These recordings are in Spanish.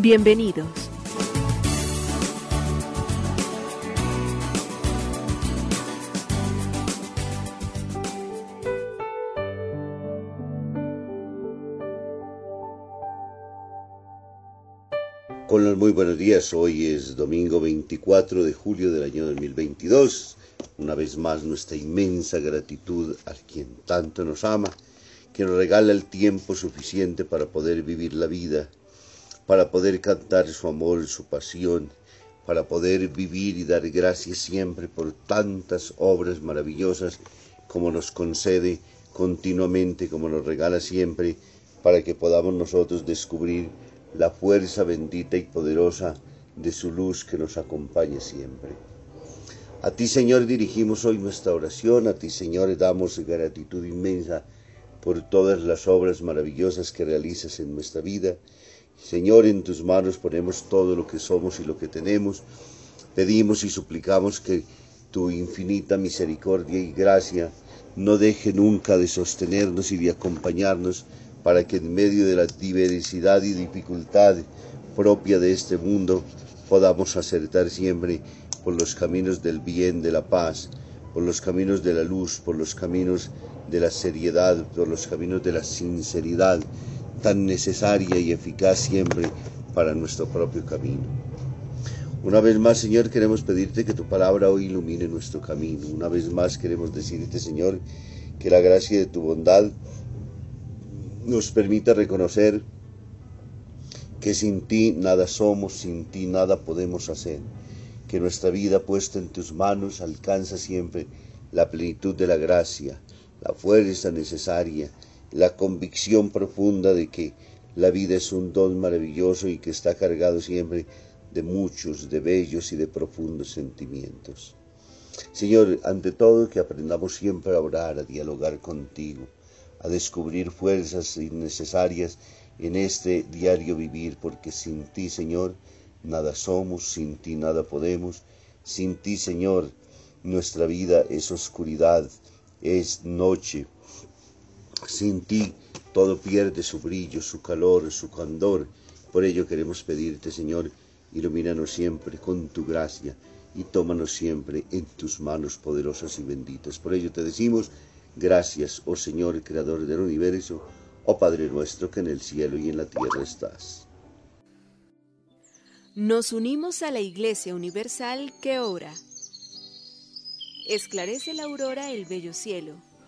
Bienvenidos. Con los muy buenos días, hoy es domingo 24 de julio del año 2022. Una vez más nuestra inmensa gratitud a quien tanto nos ama, que nos regala el tiempo suficiente para poder vivir la vida, para poder cantar su amor, su pasión, para poder vivir y dar gracias siempre por tantas obras maravillosas como nos concede continuamente, como nos regala siempre, para que podamos nosotros descubrir la fuerza bendita y poderosa de su luz que nos acompañe siempre. A ti, Señor, dirigimos hoy nuestra oración, a ti, Señor, damos gratitud inmensa por todas las obras maravillosas que realizas en nuestra vida. Señor, en tus manos ponemos todo lo que somos y lo que tenemos. Pedimos y suplicamos que tu infinita misericordia y gracia no deje nunca de sostenernos y de acompañarnos para que en medio de la diversidad y dificultad propia de este mundo podamos acertar siempre por los caminos del bien, de la paz, por los caminos de la luz, por los caminos de la seriedad, por los caminos de la sinceridad, tan necesaria y eficaz siempre para nuestro propio camino. Una vez más, Señor, queremos pedirte que tu palabra hoy ilumine nuestro camino. Una vez más queremos decirte, Señor, que la gracia de tu bondad nos permita reconocer que sin ti nada somos, sin ti nada podemos hacer, que nuestra vida puesta en tus manos alcanza siempre la plenitud de la gracia, la fuerza necesaria, la convicción profunda de que la vida es un don maravilloso y que está cargado siempre de muchos, de bellos y de profundos sentimientos. Señor, ante todo que aprendamos siempre a orar, a dialogar contigo, a descubrir fuerzas innecesarias en este diario vivir, porque sin ti, Señor, nada somos, sin ti nada podemos, sin ti, Señor, nuestra vida es oscuridad, es noche, sin ti todo pierde su brillo, su calor, su candor. Por ello queremos pedirte, Señor, ilumínanos siempre con tu gracia y tómanos siempre en tus manos poderosas y benditas. Por ello te decimos, Gracias, oh Señor, Creador del universo, oh Padre nuestro que en el cielo y en la tierra estás. Nos unimos a la Iglesia Universal que ora. Esclarece la aurora el bello cielo,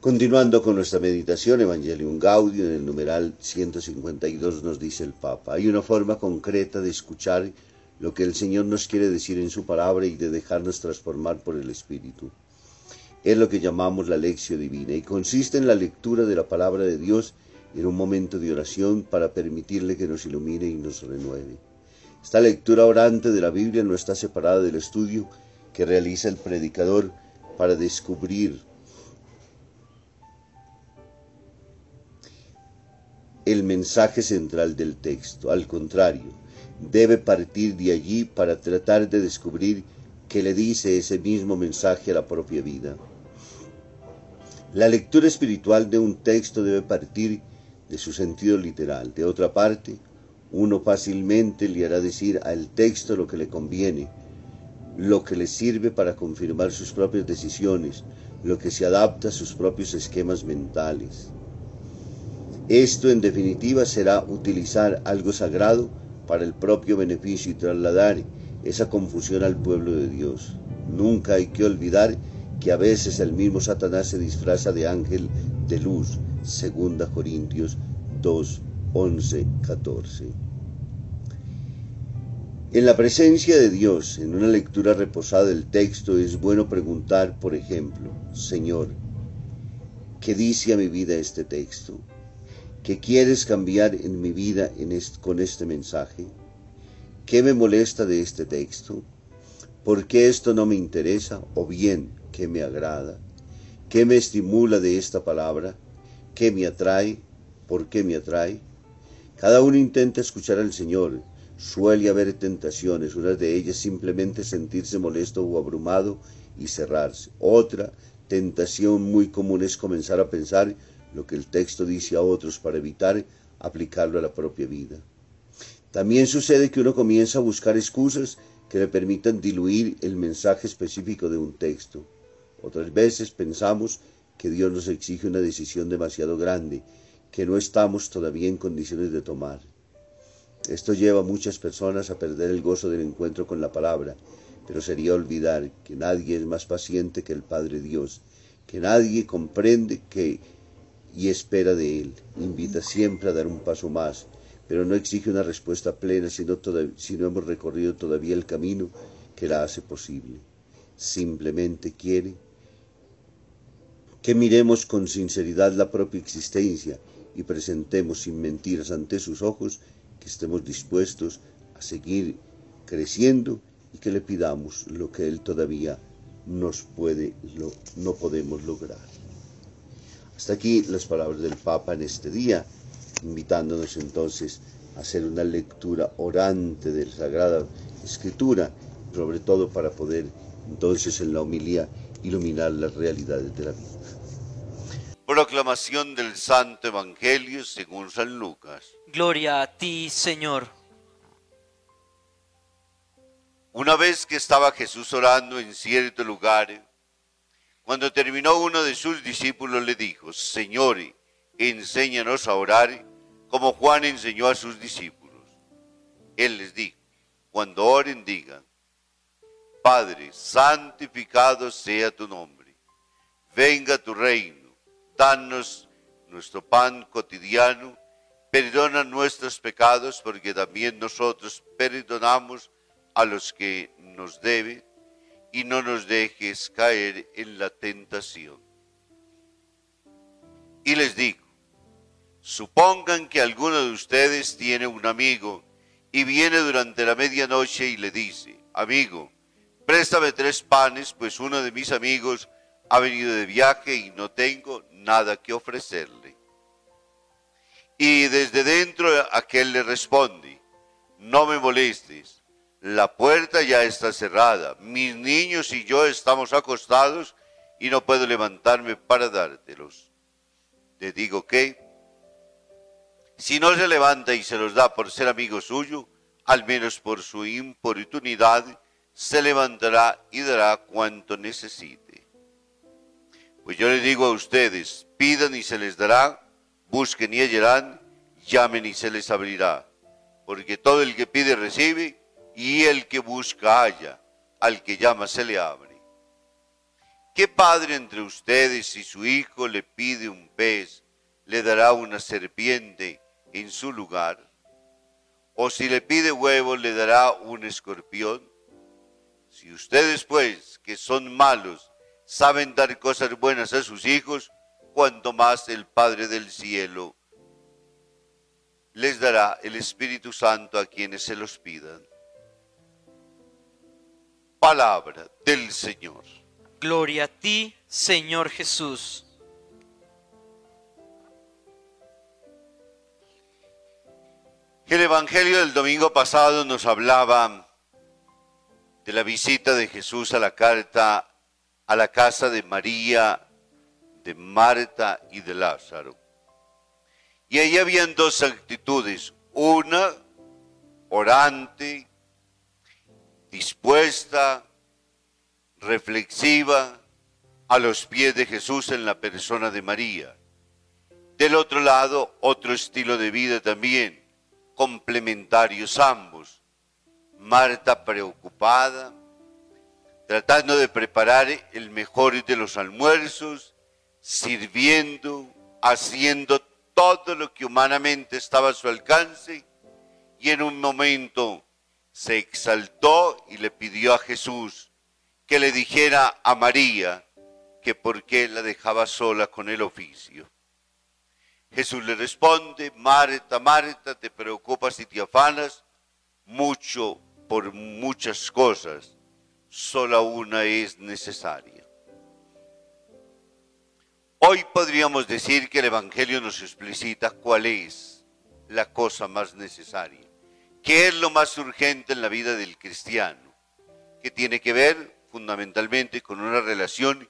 Continuando con nuestra meditación, Evangelium Gaudium, en el numeral 152 nos dice el Papa, hay una forma concreta de escuchar lo que el Señor nos quiere decir en su palabra y de dejarnos transformar por el Espíritu. Es lo que llamamos la lección divina y consiste en la lectura de la palabra de Dios en un momento de oración para permitirle que nos ilumine y nos renueve. Esta lectura orante de la Biblia no está separada del estudio que realiza el predicador para descubrir el mensaje central del texto. Al contrario, debe partir de allí para tratar de descubrir qué le dice ese mismo mensaje a la propia vida. La lectura espiritual de un texto debe partir de su sentido literal. De otra parte, uno fácilmente le hará decir al texto lo que le conviene, lo que le sirve para confirmar sus propias decisiones, lo que se adapta a sus propios esquemas mentales. Esto en definitiva será utilizar algo sagrado para el propio beneficio y trasladar esa confusión al pueblo de Dios. Nunca hay que olvidar que a veces el mismo Satanás se disfraza de ángel de luz, segunda Corintios 2, 11, 14. En la presencia de Dios, en una lectura reposada del texto, es bueno preguntar, por ejemplo, Señor, ¿qué dice a mi vida este texto? ¿Qué quieres cambiar en mi vida con este mensaje? ¿Qué me molesta de este texto? ¿Por qué esto no me interesa? ¿O bien, qué me agrada? ¿Qué me estimula de esta palabra? ¿Qué me atrae? ¿Por qué me atrae? Cada uno intenta escuchar al Señor. Suele haber tentaciones, una de ellas simplemente sentirse molesto o abrumado y cerrarse. Otra tentación muy común es comenzar a pensar lo que el texto dice a otros para evitar aplicarlo a la propia vida. También sucede que uno comienza a buscar excusas que le permitan diluir el mensaje específico de un texto. Otras veces pensamos que Dios nos exige una decisión demasiado grande que no estamos todavía en condiciones de tomar. Esto lleva a muchas personas a perder el gozo del encuentro con la palabra, pero sería olvidar que nadie es más paciente que el Padre Dios, que nadie comprende que y espera de Él. Invita siempre a dar un paso más, pero no exige una respuesta plena si no, hemos recorrido todavía el camino que la hace posible. Simplemente quiere que miremos con sinceridad la propia existencia y presentemos sin mentiras ante sus ojos que estemos dispuestos a seguir creciendo y que le pidamos lo que Él todavía nos puede, lo, no podemos lograr. Hasta aquí las palabras del Papa en este día, invitándonos entonces a hacer una lectura orante de la Sagrada Escritura, sobre todo para poder entonces en la homilía iluminar las realidades de la vida. Proclamación del Santo Evangelio según San Lucas. Gloria a ti, Señor. Una vez que estaba Jesús orando en cierto lugar, cuando terminó uno de sus discípulos le dijo, Señor, enséñanos a orar como Juan enseñó a sus discípulos. Él les dijo, cuando oren digan, Padre, santificado sea tu nombre, venga tu reino danos nuestro pan cotidiano, perdona nuestros pecados porque también nosotros perdonamos a los que nos deben y no nos dejes caer en la tentación. Y les digo, supongan que alguno de ustedes tiene un amigo y viene durante la medianoche y le dice, amigo, préstame tres panes, pues uno de mis amigos ha venido de viaje y no tengo nada que ofrecerle. Y desde dentro aquel le responde, no me molestes, la puerta ya está cerrada, mis niños y yo estamos acostados y no puedo levantarme para dártelos. Te digo que, si no se levanta y se los da por ser amigo suyo, al menos por su importunidad, se levantará y dará cuanto necesite. Pues yo les digo a ustedes, pidan y se les dará, busquen y hallarán, llamen y se les abrirá. Porque todo el que pide recibe, y el que busca halla, al que llama se le abre. ¿Qué padre entre ustedes si su hijo le pide un pez, le dará una serpiente en su lugar? ¿O si le pide huevo, le dará un escorpión? Si ustedes pues, que son malos, saben dar cosas buenas a sus hijos, cuanto más el Padre del cielo les dará el Espíritu Santo a quienes se los pidan. Palabra del Señor. Gloria a ti, Señor Jesús. El Evangelio del domingo pasado nos hablaba de la visita de Jesús a la carta a la casa de María, de Marta y de Lázaro. Y ahí habían dos actitudes, una orante, dispuesta, reflexiva a los pies de Jesús en la persona de María. Del otro lado, otro estilo de vida también, complementarios ambos. Marta preocupada, tratando de preparar el mejor de los almuerzos, sirviendo, haciendo todo lo que humanamente estaba a su alcance, y en un momento se exaltó y le pidió a Jesús que le dijera a María que por qué la dejaba sola con el oficio. Jesús le responde, Marta, Marta, te preocupas y te afanas mucho por muchas cosas, sola una es necesaria. Hoy podríamos decir que el Evangelio nos explicita cuál es la cosa más necesaria, qué es lo más urgente en la vida del cristiano, que tiene que ver fundamentalmente con una relación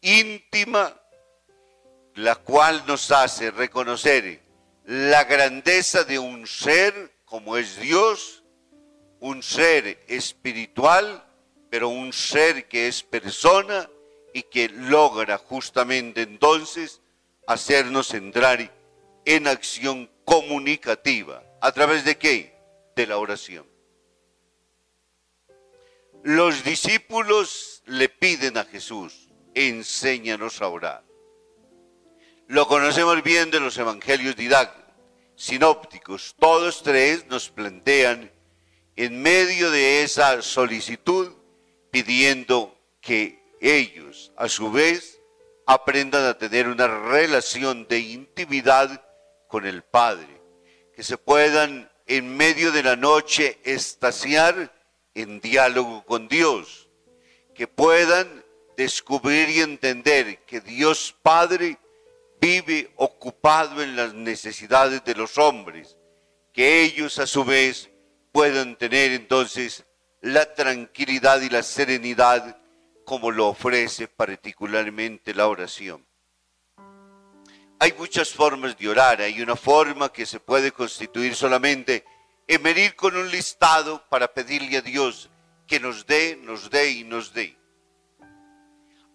íntima, la cual nos hace reconocer la grandeza de un ser como es Dios, un ser espiritual, pero un ser que es persona y que logra justamente entonces hacernos entrar en acción comunicativa. ¿A través de qué? De la oración. Los discípulos le piden a Jesús, enséñanos a orar. Lo conocemos bien de los evangelios didácticos, sinópticos. Todos tres nos plantean en medio de esa solicitud pidiendo que ellos, a su vez, aprendan a tener una relación de intimidad con el Padre, que se puedan en medio de la noche estasiar en diálogo con Dios, que puedan descubrir y entender que Dios Padre vive ocupado en las necesidades de los hombres, que ellos a su vez puedan tener entonces la tranquilidad y la serenidad como lo ofrece particularmente la oración. Hay muchas formas de orar, hay una forma que se puede constituir solamente en venir con un listado para pedirle a Dios que nos dé, nos dé y nos dé.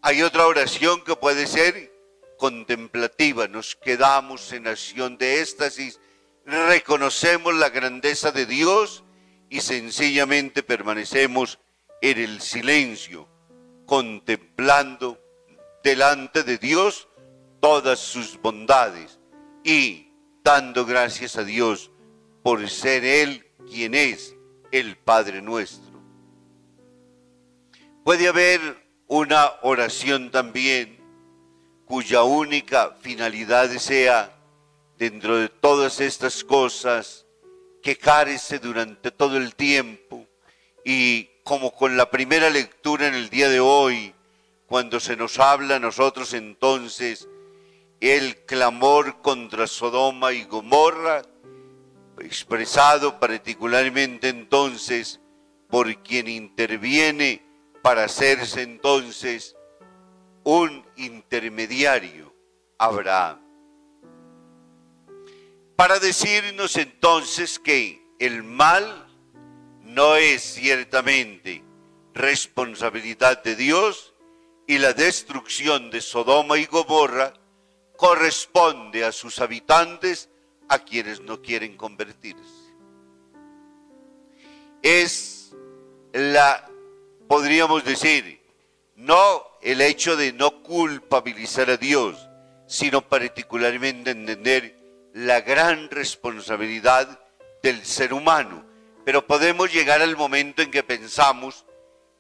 Hay otra oración que puede ser contemplativa, nos quedamos en acción de éxtasis, reconocemos la grandeza de Dios y sencillamente permanecemos en el silencio contemplando delante de Dios todas sus bondades y dando gracias a Dios por ser Él quien es el Padre nuestro. Puede haber una oración también cuya única finalidad sea, dentro de todas estas cosas, quejarse durante todo el tiempo y como con la primera lectura en el día de hoy, cuando se nos habla a nosotros entonces el clamor contra Sodoma y Gomorra, expresado particularmente entonces por quien interviene para hacerse entonces un intermediario, Abraham. Para decirnos entonces que el mal no es ciertamente responsabilidad de Dios y la destrucción de Sodoma y Gomorra corresponde a sus habitantes a quienes no quieren convertirse. Es la, podríamos decir, no el hecho de no culpabilizar a Dios, sino particularmente entender la gran responsabilidad del ser humano pero podemos llegar al momento en que pensamos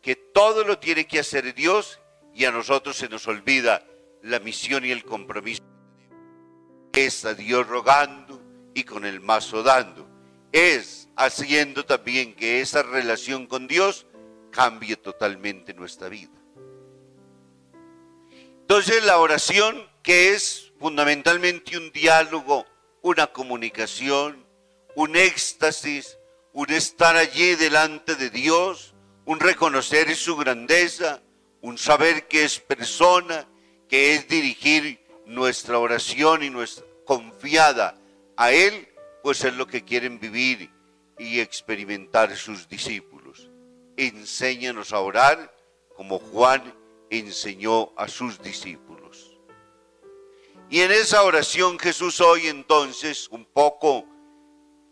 que todo lo tiene que hacer Dios y a nosotros se nos olvida la misión y el compromiso. Es a Dios rogando y con el mazo dando. Es haciendo también que esa relación con Dios cambie totalmente nuestra vida. Entonces la oración, que es fundamentalmente un diálogo, una comunicación, un éxtasis, un estar allí delante de Dios, un reconocer su grandeza, un saber que es persona, que es dirigir nuestra oración y nuestra confiada a Él, pues es lo que quieren vivir y experimentar sus discípulos. Enséñanos a orar como Juan enseñó a sus discípulos. Y en esa oración Jesús hoy entonces, un poco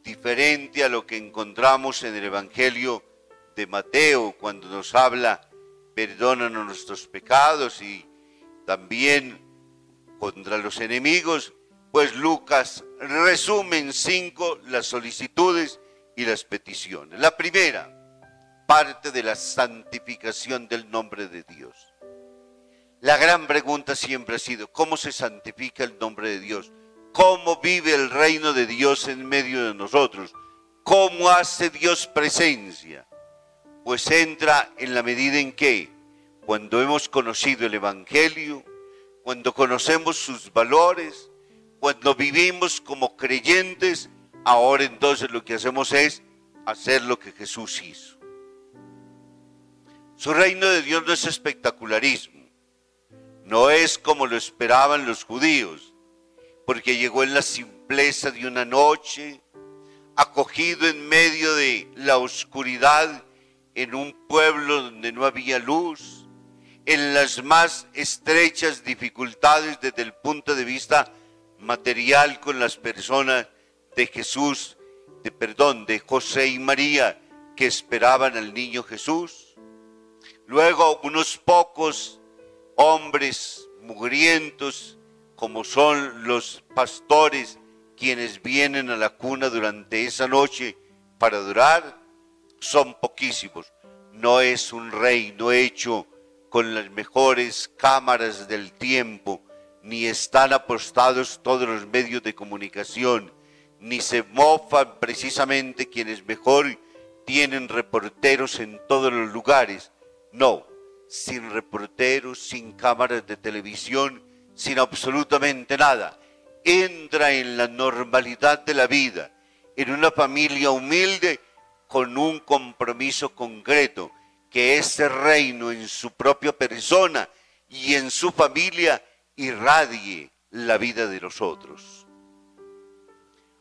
diferente a lo que encontramos en el Evangelio de Mateo, cuando nos habla, perdónanos nuestros pecados y también contra los enemigos, pues Lucas resume en cinco las solicitudes y las peticiones. La primera, parte de la santificación del nombre de Dios. La gran pregunta siempre ha sido, ¿cómo se santifica el nombre de Dios? ¿Cómo vive el reino de Dios en medio de nosotros? ¿Cómo hace Dios presencia? Pues entra en la medida en que, cuando hemos conocido el Evangelio, cuando conocemos sus valores, cuando vivimos como creyentes, ahora entonces lo que hacemos es hacer lo que Jesús hizo. Su reino de Dios no es espectacularismo, no es como lo esperaban los judíos, porque llegó en la simpleza de una noche, acogido en medio de la oscuridad, en un pueblo donde no había luz, en las más estrechas dificultades desde el punto de vista material con las personas de Jesús, de perdón, de José y María que esperaban al niño Jesús. Luego unos pocos hombres mugrientos, como son los pastores quienes vienen a la cuna durante esa noche para adorar, son poquísimos. No es un reino hecho con las mejores cámaras del tiempo, ni están apostados todos los medios de comunicación, ni se mofan precisamente quienes mejor tienen reporteros en todos los lugares. No, sin reporteros, sin cámaras de televisión, sin absolutamente nada. Entra en la normalidad de la vida, en una familia humilde con un compromiso concreto, que ese reino en su propia persona y en su familia irradie la vida de los otros.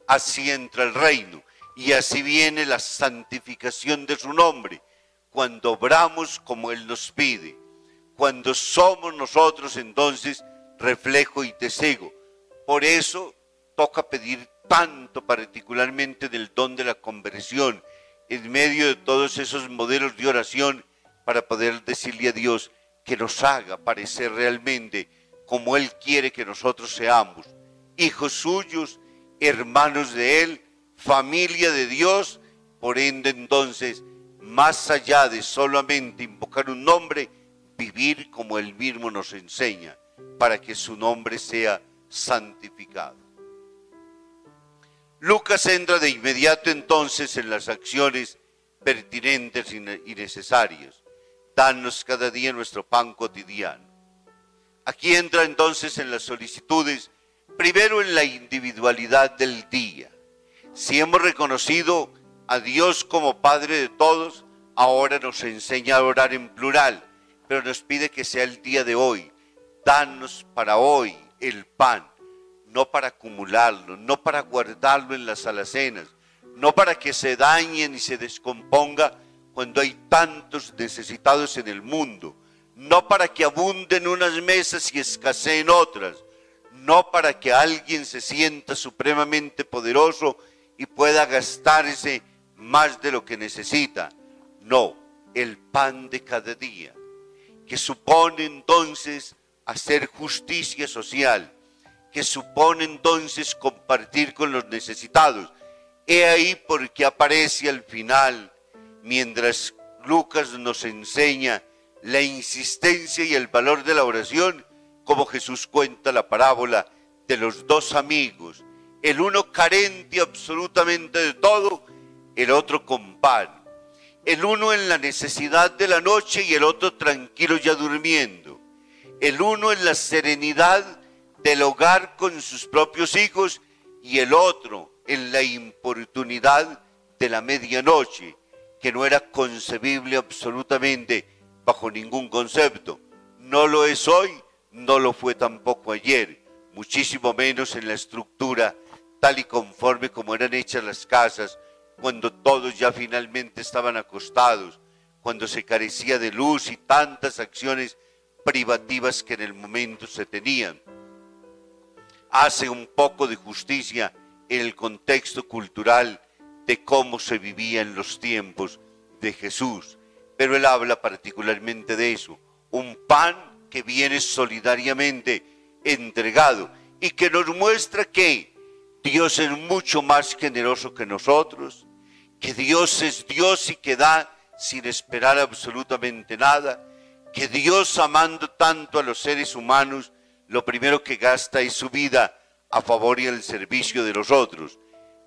Así entra el reino y así viene la santificación de su nombre, cuando obramos como Él nos pide, cuando somos nosotros entonces reflejo y tesego. Por eso toca pedir tanto particularmente del don de la conversión, en medio de todos esos modelos de oración para poder decirle a Dios que nos haga parecer realmente como Él quiere que nosotros seamos, hijos suyos, hermanos de Él, familia de Dios, por ende entonces, más allá de solamente invocar un nombre, vivir como Él mismo nos enseña, para que su nombre sea santificado. Lucas entra de inmediato entonces en las acciones pertinentes y necesarias. Danos cada día nuestro pan cotidiano. Aquí entra entonces en las solicitudes, primero en la individualidad del día. Si hemos reconocido a Dios como Padre de todos, ahora nos enseña a orar en plural, pero nos pide que sea el día de hoy. Danos para hoy el pan no para acumularlo, no para guardarlo en las alacenas, no para que se dañe ni se descomponga cuando hay tantos necesitados en el mundo, no para que abunden unas mesas y escaseen otras, no para que alguien se sienta supremamente poderoso y pueda gastarse más de lo que necesita. No, el pan de cada día, que supone entonces hacer justicia social, que supone entonces compartir con los necesitados. He ahí porque aparece al final, mientras Lucas nos enseña la insistencia y el valor de la oración, como Jesús cuenta la parábola de los dos amigos, el uno carente absolutamente de todo, el otro con pan. el uno en la necesidad de la noche y el otro tranquilo ya durmiendo, el uno en la serenidad del hogar con sus propios hijos y el otro en la importunidad de la medianoche, que no era concebible absolutamente bajo ningún concepto. No lo es hoy, no lo fue tampoco ayer, muchísimo menos en la estructura tal y conforme como eran hechas las casas, cuando todos ya finalmente estaban acostados, cuando se carecía de luz y tantas acciones privativas que en el momento se tenían. Hace un poco de justicia en el contexto cultural de cómo se vivía en los tiempos de Jesús, pero él habla particularmente de eso, un pan que viene solidariamente entregado y que nos muestra que Dios es mucho más generoso que nosotros, que Dios es Dios y que da sin esperar absolutamente nada, que Dios amando tanto a los seres humanos, lo primero que gasta es su vida a favor y al servicio de los otros,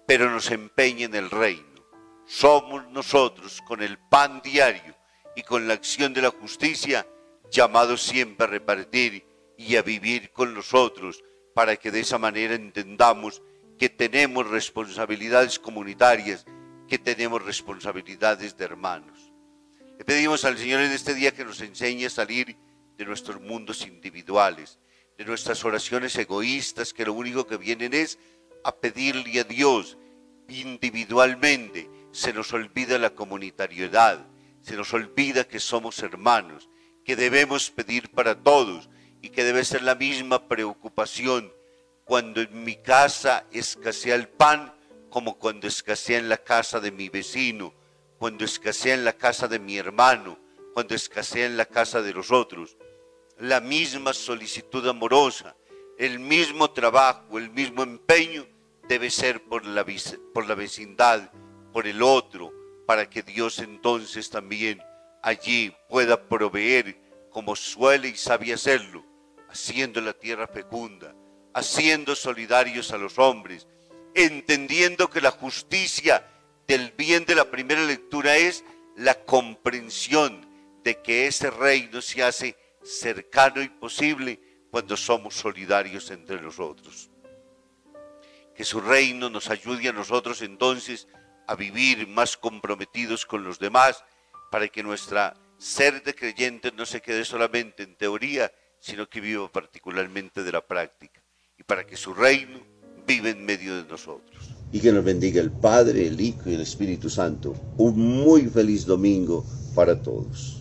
pero nos empeña en el reino. Somos nosotros con el pan diario y con la acción de la justicia llamados siempre a repartir y a vivir con los otros para que de esa manera entendamos que tenemos responsabilidades comunitarias, que tenemos responsabilidades de hermanos. Le pedimos al Señor en este día que nos enseñe a salir de nuestros mundos individuales, de nuestras oraciones egoístas, que lo único que vienen es a pedirle a Dios individualmente. Se nos olvida la comunitariedad, se nos olvida que somos hermanos, que debemos pedir para todos y que debe ser la misma preocupación cuando en mi casa escasea el pan, como cuando escasea en la casa de mi vecino, cuando escasea en la casa de mi hermano, cuando escasea en la casa de los otros. La misma solicitud amorosa, el mismo trabajo, el mismo empeño debe ser por la, por la vecindad, por el otro, para que Dios entonces también allí pueda proveer como suele y sabe hacerlo, haciendo la tierra fecunda, haciendo solidarios a los hombres, entendiendo que la justicia del bien de la primera lectura es la comprensión de que ese reino se hace cercano y posible cuando somos solidarios entre nosotros. Que su reino nos ayude a nosotros entonces a vivir más comprometidos con los demás para que nuestra ser de creyentes no se quede solamente en teoría, sino que viva particularmente de la práctica y para que su reino viva en medio de nosotros. Y que nos bendiga el Padre, el Hijo y el Espíritu Santo. Un muy feliz domingo para todos.